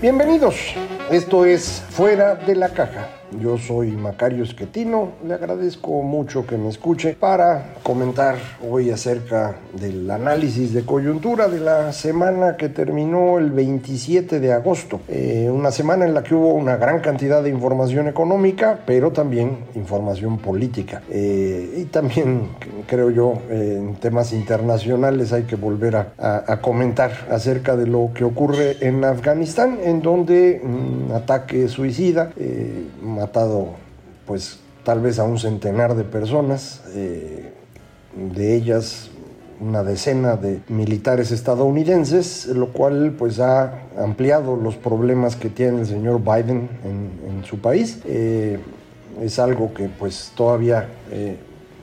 Bienvenidos, esto es Fuera de la Caja. Yo soy Macario Esquetino, le agradezco mucho que me escuche para comentar hoy acerca del análisis de coyuntura de la semana que terminó el 27 de agosto. Eh, una semana en la que hubo una gran cantidad de información económica, pero también información política. Eh, y también, creo yo, eh, en temas internacionales hay que volver a, a, a, comentar acerca de lo que ocurre en Afganistán, en donde un ataque suicida matado pues tal vez a un centenar de personas, eh, de ellas una decena de militares estadounidenses, lo cual pues ha ampliado los problemas que tiene el señor Biden en, su país. Eh, es algo que pues todavía eh,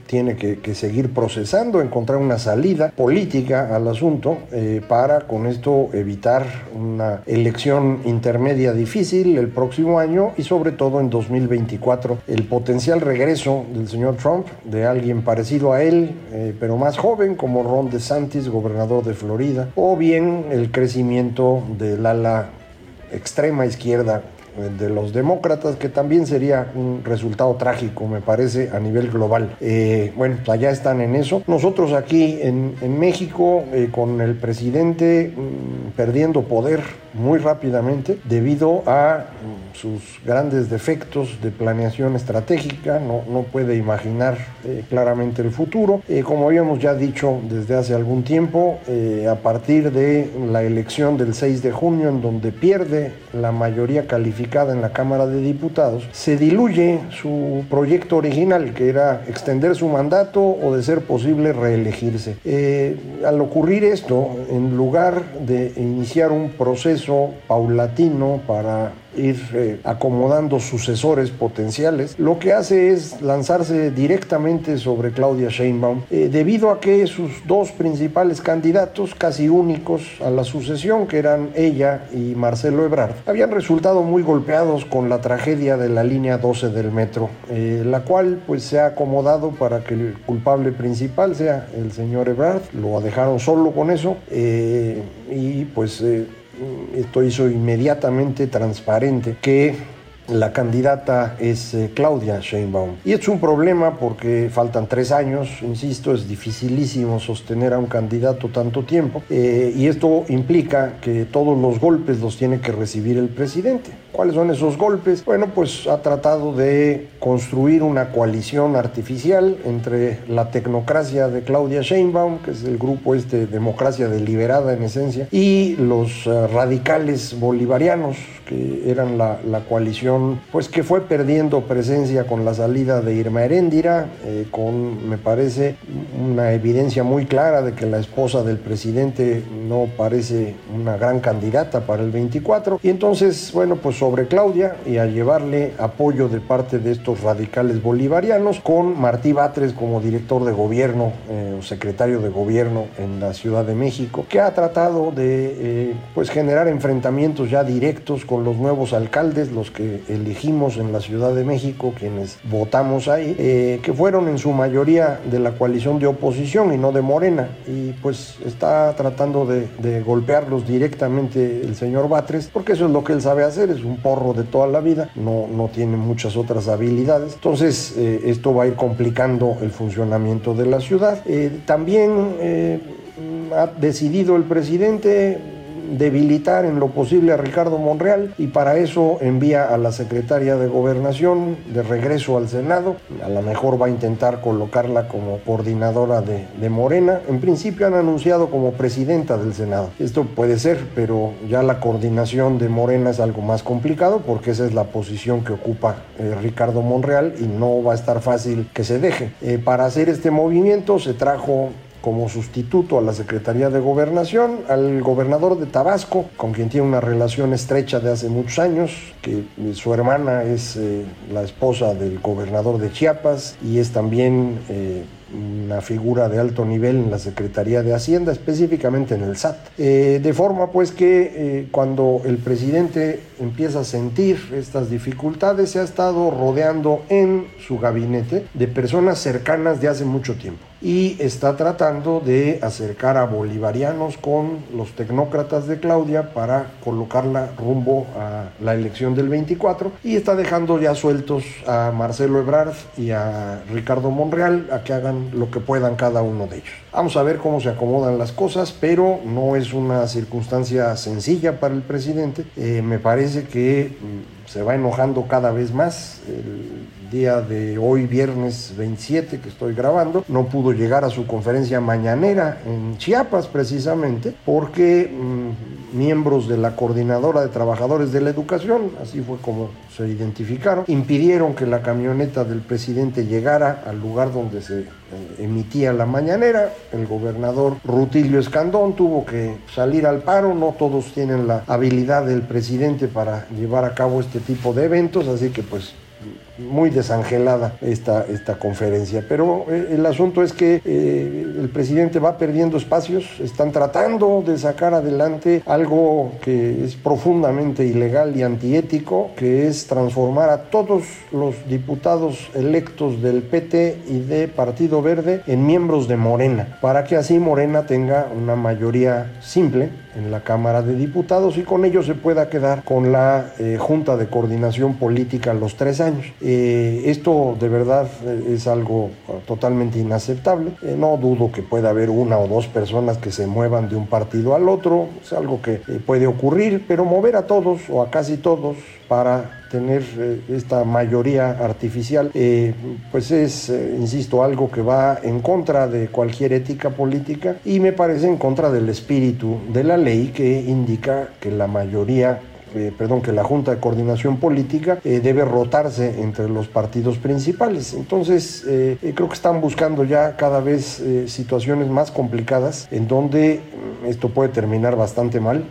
tiene que, seguir procesando, encontrar una salida política al asunto eh, para con esto evitar una elección intermedia difícil el próximo año y sobre todo en 2024 el potencial regreso del señor Trump, de alguien parecido a él, eh, pero más joven como Ron DeSantis, gobernador de Florida, o bien el crecimiento del ala extrema izquierda de los demócratas, que también sería un resultado trágico, me parece, a nivel global. Eh, bueno, pues allá están en eso. Nosotros aquí en, México, eh, con el presidente mmm, perdiendo poder muy rápidamente debido a mmm, sus grandes defectos de planeación estratégica, no, no puede imaginar eh, claramente el futuro. Eh, como habíamos ya dicho desde hace algún tiempo, eh, a partir de la elección del 6 de junio, en donde pierde la mayoría calificada en la Cámara de Diputados, se diluye su proyecto original, que era extender su mandato o de ser posible reelegirse. Eh, al ocurrir esto, en lugar de iniciar un proceso paulatino para ir eh, acomodando sucesores potenciales, lo que hace es lanzarse directamente sobre Claudia Sheinbaum, eh, debido a que sus dos principales candidatos, casi únicos a la sucesión, que eran ella y Marcelo Ebrard, habían resultado muy golpeados con la tragedia de la línea 12 del metro, eh, la cual pues se ha acomodado para que el culpable principal sea el señor Ebrard, lo dejaron solo con eso y pues esto hizo inmediatamente transparente que la candidata es eh, Claudia Sheinbaum. Y es un problema porque faltan tres años, insisto, es dificilísimo sostener a un candidato tanto tiempo. Eh, y esto implica que todos los golpes los tiene que recibir el presidente. ¿Cuáles son esos golpes? Bueno, pues ha tratado de construir una coalición artificial entre la tecnocracia de Claudia Sheinbaum, que es el grupo este Democracia Deliberada en esencia, y los uh, radicales bolivarianos, que eran la, la, coalición, pues que fue perdiendo presencia con la salida de Irma Heréndira, eh, con, me parece, una evidencia muy clara de que la esposa del presidente no parece una gran candidata para el 24. Y entonces, bueno, pues sobre Claudia y a llevarle apoyo de parte de estos radicales bolivarianos con Martí Batres como director de gobierno eh, o secretario de gobierno en la Ciudad de México, que ha tratado de eh, pues generar enfrentamientos ya directos con los nuevos alcaldes, los que elegimos en la Ciudad de México, quienes votamos ahí, eh, que fueron en su mayoría de la coalición de oposición y no de Morena, y pues está tratando de, de golpearlos directamente el señor Batres, porque eso es lo que él sabe hacer, es un porro de toda la vida, no, no tiene muchas otras habilidades. Entonces, eh, esto va a ir complicando el funcionamiento de la ciudad. Eh, también eh, ha decidido el presidente debilitar en lo posible a Ricardo Monreal y para eso envía a la secretaria de Gobernación de regreso al Senado. A lo mejor va a intentar colocarla como coordinadora de, de Morena. En principio han anunciado como presidenta del Senado. Esto puede ser, pero ya la coordinación de Morena es algo más complicado porque esa es la posición que ocupa eh, Ricardo Monreal y no va a estar fácil que se deje. Eh, para hacer este movimiento se trajo como sustituto a la Secretaría de Gobernación al gobernador de Tabasco, con quien tiene una relación estrecha de hace muchos años, que su hermana es eh, la esposa del gobernador de Chiapas y es también eh, una figura de alto nivel en la Secretaría de Hacienda, específicamente en el SAT. Eh, de forma pues que cuando el presidente empieza a sentir estas dificultades, se ha estado rodeando en su gabinete de personas cercanas de hace mucho tiempo y está tratando de acercar a bolivarianos con los tecnócratas de Claudia para colocarla rumbo a la elección del 24 y está dejando ya sueltos a Marcelo Ebrard y a Ricardo Monreal a que hagan lo que puedan cada uno de ellos. Vamos a ver cómo se acomodan las cosas, pero no es una circunstancia sencilla para el presidente. Eh, me parece que mm, se va enojando cada vez más. El día de hoy, viernes 27, que estoy grabando, no pudo llegar a su conferencia mañanera en Chiapas precisamente porque mmm, miembros de la Coordinadora de Trabajadores de la Educación, así fue como se identificaron, impidieron que la camioneta del presidente llegara al lugar donde se eh, emitía la mañanera. El gobernador Rutilio Escandón tuvo que salir al paro, no todos tienen la habilidad del presidente para llevar a cabo este tipo de eventos, así que pues muy desangelada esta, esta conferencia. Pero eh, el asunto es que eh, el presidente va perdiendo espacios, están tratando de sacar adelante algo que es profundamente ilegal y antiético, que es transformar a todos los diputados electos del PT y de Partido Verde en miembros de Morena, para que así Morena tenga una mayoría simple en la Cámara de Diputados y con ello se pueda quedar con la eh, Junta de Coordinación Política los tres años. Eh, esto de verdad eh, es algo totalmente inaceptable. No dudo que pueda haber una o dos personas que se muevan de un partido al otro, es algo que puede ocurrir, pero mover a todos o a casi todos para tener eh, esta mayoría artificial, eh, pues es, eh, insisto, algo que va en contra de cualquier ética política y me parece en contra del espíritu de la ley que indica que la mayoría eh, perdón, que la Junta de Coordinación Política eh, debe rotarse entre los partidos principales. Entonces, eh, creo que están buscando ya cada vez situaciones más complicadas en donde esto puede terminar bastante mal.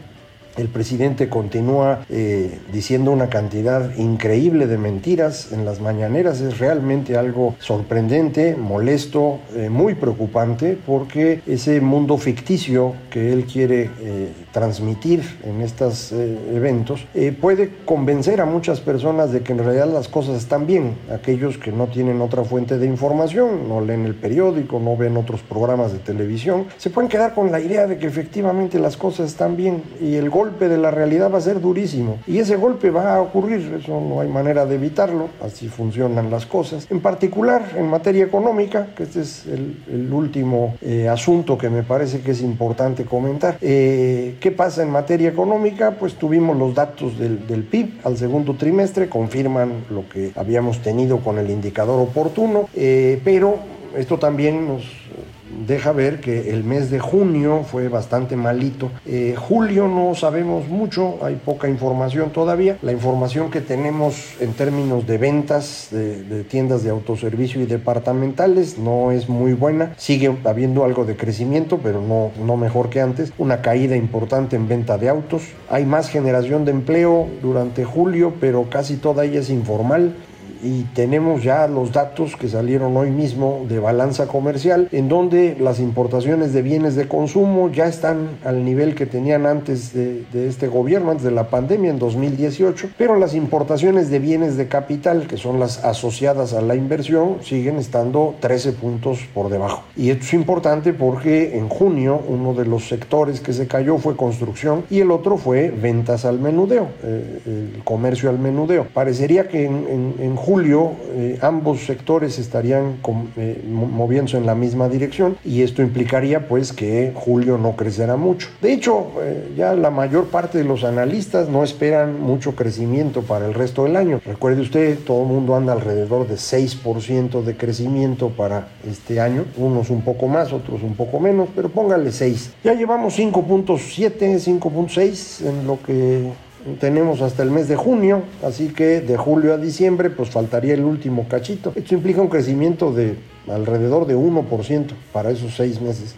El presidente continúa eh, diciendo una cantidad increíble de mentiras en las mañaneras. Es realmente algo sorprendente, molesto, eh, muy preocupante, porque ese mundo ficticio que él quiere eh, transmitir en estos eventos puede convencer a muchas personas de que en realidad las cosas están bien. Aquellos que no tienen otra fuente de información, no leen el periódico, no ven otros programas de televisión, se pueden quedar con la idea de que efectivamente las cosas están bien y el golpe de la realidad va a ser durísimo. Y ese golpe va a ocurrir, eso no hay manera de evitarlo, así funcionan las cosas. En particular, en materia económica, que este es el, el último eh, asunto que me parece que es importante comentar. Eh, ¿Qué pasa en materia económica? Pues tuvimos los datos del, del PIB al segundo trimestre, confirman lo que habíamos tenido con el indicador oportuno, eh, pero esto también nos deja ver que el mes de junio fue bastante malito. Eh, julio no sabemos mucho, hay poca información todavía. La información que tenemos en términos de ventas de, tiendas de autoservicio y departamentales no es muy buena. Sigue habiendo algo de crecimiento, pero no, no mejor que antes. Una caída importante en venta de autos. Hay más generación de empleo durante julio, pero casi toda ella es informal y tenemos ya los datos que salieron hoy mismo de balanza comercial, en donde las importaciones de bienes de consumo ya están al nivel que tenían antes de, este gobierno, antes de la pandemia en 2018, pero las importaciones de bienes de capital, que son las asociadas a la inversión, siguen estando 13 puntos por debajo. Y esto es importante porque en junio uno de los sectores que se cayó fue construcción y el otro fue ventas al menudeo, eh, el comercio al menudeo. Parecería que en, en, julio eh, ambos sectores estarían eh, moviéndose en la misma dirección y esto implicaría pues que julio no crecerá mucho. De hecho, ya la mayor parte de los analistas no esperan mucho crecimiento para el resto del año. Recuerde usted, todo el mundo anda alrededor de 6% de crecimiento para este año, unos un poco más, otros un poco menos, pero póngale 6. Ya llevamos 5.7, 5.6 en lo que tenemos hasta el mes de junio, así que de julio a diciembre pues faltaría el último cachito. Esto implica un crecimiento de alrededor de 1% para esos seis meses.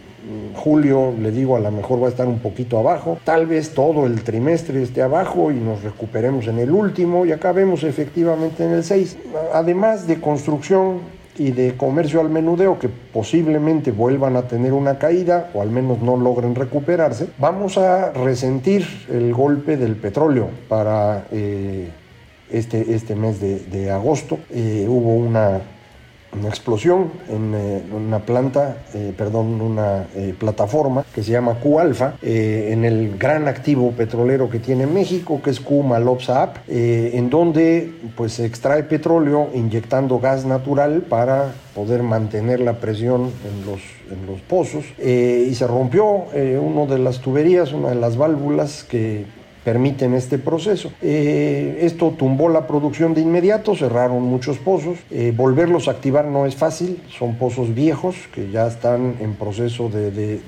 Julio, le digo, a lo mejor va a estar un poquito abajo. Tal vez todo el trimestre esté abajo y nos recuperemos en el último y acabemos efectivamente en el 6. Además de construcción, y de comercio al menudeo que posiblemente vuelvan a tener una caída o al menos no logren recuperarse, vamos a resentir el golpe del petróleo para eh, este, este mes de, agosto. Eh, hubo una una explosión en eh, una planta, eh, perdón, una eh, plataforma que se llama Q-Alfa, en el gran activo petrolero que tiene México, que es Q-Malopsa en donde pues se extrae petróleo inyectando gas natural para poder mantener la presión en los, en los pozos. Y se rompió una de las tuberías, una de las válvulas que permiten este proceso. Eh, esto tumbó la producción de inmediato, cerraron muchos pozos. Eh, volverlos a activar no es fácil, son pozos viejos que ya están en proceso de,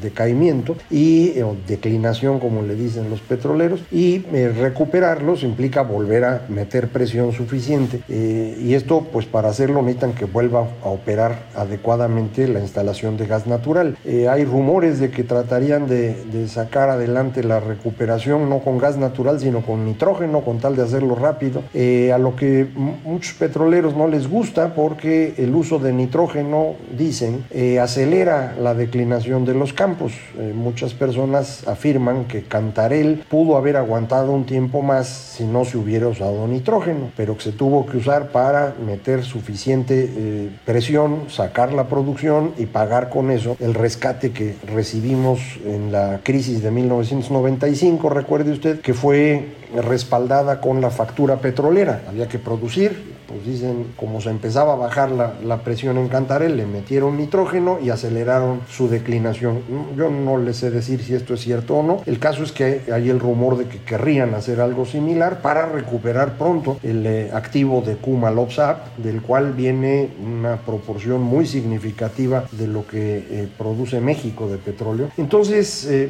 decaimiento y declinación, como le dicen los petroleros, y eh, recuperarlos implica volver a meter presión suficiente. y esto, pues para hacerlo, necesitan que vuelva a operar adecuadamente la instalación de gas natural. hay rumores de que tratarían de, de sacar adelante la recuperación, no con gas natural, sino con nitrógeno, con tal de hacerlo rápido, eh, a lo que muchos petroleros no les gusta porque el uso de nitrógeno, dicen, eh, acelera la declinación de los campos. Eh, muchas personas afirman que Cantarel pudo haber aguantado un tiempo más si no se hubiera usado nitrógeno, pero que se tuvo que usar para meter suficiente presión, sacar la producción y pagar con eso el rescate que recibimos en la crisis de 1995. Recuerde usted que fue respaldada con la factura petrolera. Había que producir, pues dicen, como se empezaba a bajar la, presión en Cantarel, le metieron nitrógeno y aceleraron su declinación. Yo no les sé decir si esto es cierto o no. El caso es que hay el rumor de que querrían hacer algo similar para recuperar pronto el eh, activo de Kuma Lopsap, del cual viene una proporción muy significativa de lo que eh, produce México de petróleo. Entonces, eh,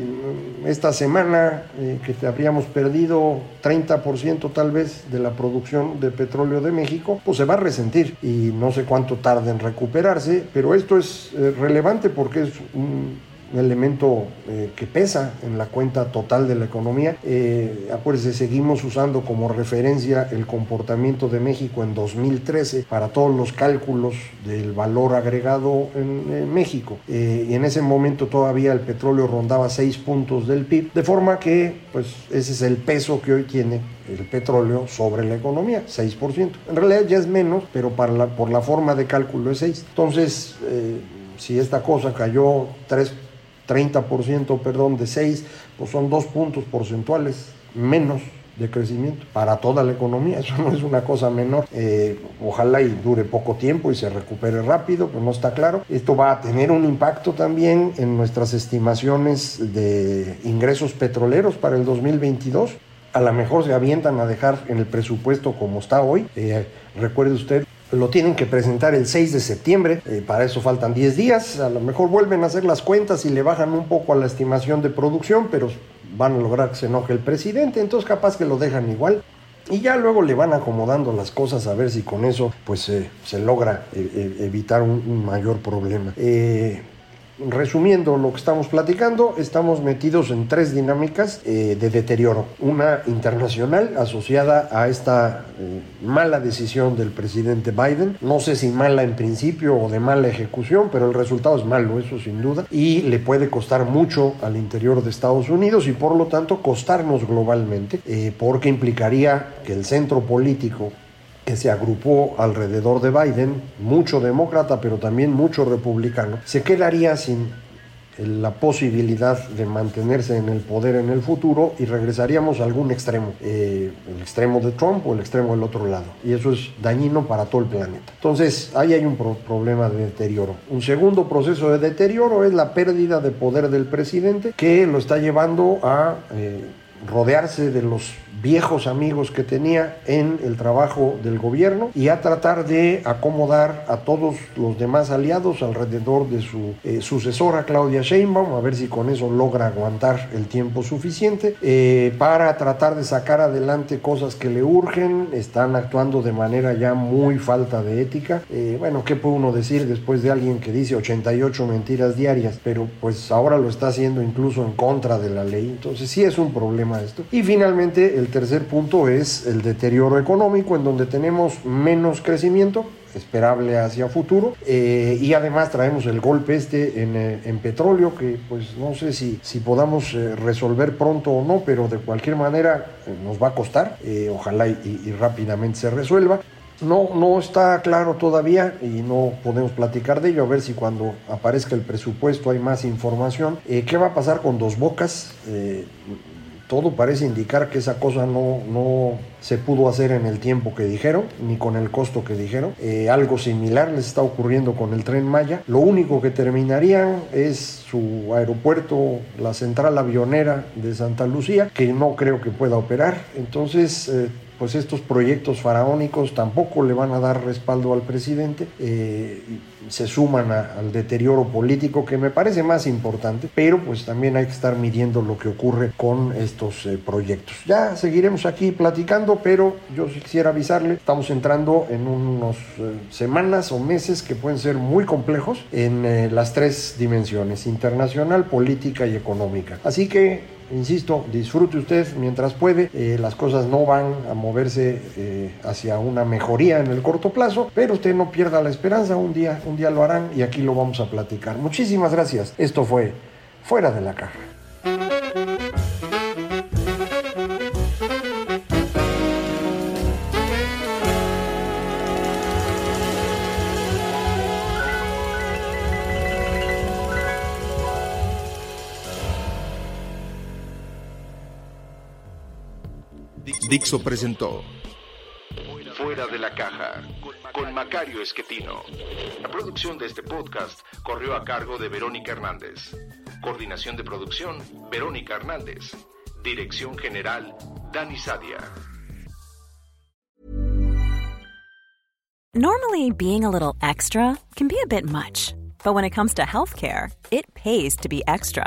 esta semana que habríamos perdido 30% tal vez de la producción de petróleo de México, pues se va a resentir y no sé cuánto tarda en recuperarse, pero esto es eh, relevante porque es un elemento eh, que pesa en la cuenta total de la economía. Eh, acuérdense, seguimos usando como referencia el comportamiento de México en 2013 para todos los cálculos del valor agregado en, México. Eh, y en ese momento todavía el petróleo rondaba 6 puntos del PIB, de forma que pues ese es el peso que hoy tiene el petróleo sobre la economía, 6%. En realidad ya es menos, pero por la forma de cálculo es 6. Entonces, si esta cosa cayó 3 30%, perdón, de 6, pues son dos puntos porcentuales menos de crecimiento para toda la economía. Eso no es una cosa menor. Eh, ojalá y dure poco tiempo y se recupere rápido, pero no está claro. Esto va a tener un impacto también en nuestras estimaciones de ingresos petroleros para el 2022. A lo mejor se avientan a dejar en el presupuesto como está hoy. Eh, recuerde usted lo tienen que presentar el 6 de septiembre, eh, para eso faltan 10 días, a lo mejor vuelven a hacer las cuentas y le bajan un poco a la estimación de producción, pero van a lograr que se enoje el presidente, entonces capaz que lo dejan igual. Y ya luego le van acomodando las cosas a ver si con eso pues se logra eh, eh, evitar un, mayor problema resumiendo lo que estamos platicando, estamos metidos en tres dinámicas eh, de deterioro. Una internacional asociada a esta eh, mala decisión del presidente Biden. No sé si mala en principio o de mala ejecución, pero el resultado es malo, eso sin duda. Y le puede costar mucho al interior de Estados Unidos y por lo tanto costarnos globalmente, eh, porque implicaría que el centro político se agrupó alrededor de Biden, mucho demócrata, pero también mucho republicano, se quedaría sin la posibilidad de mantenerse en el poder en el futuro y regresaríamos a algún extremo, eh, el extremo de Trump o el extremo del otro lado. Y eso es dañino para todo el planeta. Entonces, ahí hay un problema de deterioro. Un segundo proceso de deterioro es la pérdida de poder del presidente que lo está llevando a... Eh, rodearse de los viejos amigos que tenía en el trabajo del gobierno y a tratar de acomodar a todos los demás aliados alrededor de su eh, sucesora Claudia Sheinbaum, a ver si con eso logra aguantar el tiempo suficiente eh, para tratar de sacar adelante cosas que le urgen, están actuando de manera ya muy falta de ética. Eh, bueno, ¿qué puede uno decir después de alguien que dice 88 mentiras diarias? Pero pues ahora lo está haciendo incluso en contra de la ley, entonces sí es un problema esto. Y finalmente el tercer punto es el deterioro económico, en donde tenemos menos crecimiento esperable hacia futuro eh, y además traemos el golpe este en, eh, en, petróleo que pues no sé si, si podamos eh, resolver pronto o no pero de cualquier manera nos va a costar ojalá y, y, rápidamente se resuelva no, no está claro todavía y no podemos platicar de ello, a ver si cuando aparezca el presupuesto hay más información. ¿Qué va a pasar con Dos Bocas? Todo parece indicar que esa cosa no, no se pudo hacer en el tiempo que dijeron, ni con el costo que dijeron. Eh, algo similar les está ocurriendo con el tren Maya. Lo único que terminarían es su aeropuerto, la central avionera de Santa Lucía, que no creo que pueda operar. Entonces, eh, pues estos proyectos faraónicos tampoco le van a dar respaldo al presidente, eh, se suman al deterioro político que me parece más importante, pero pues también hay que estar midiendo lo que ocurre con estos eh, proyectos. Ya seguiremos aquí platicando, pero yo quisiera avisarle, estamos entrando en unas eh, semanas o meses que pueden ser muy complejos en las tres dimensiones, internacional, política y económica. Así que Insisto, disfrute usted mientras puede. Eh, las cosas no van a moverse eh, hacia una mejoría en el corto plazo, pero usted no pierda la esperanza. Un día, un día lo harán y aquí lo vamos a platicar. Muchísimas gracias. Esto fue Fuera de la Caja. Dixo presentó Fuera de la caja con Macario Esquetino. La producción de este podcast corrió a cargo de Verónica Hernández. Coordinación de producción, Verónica Hernández. Dirección General, Dani Sadia. Normally, being a little extra can be a bit much, but when it comes to healthcare, it pays to be extra.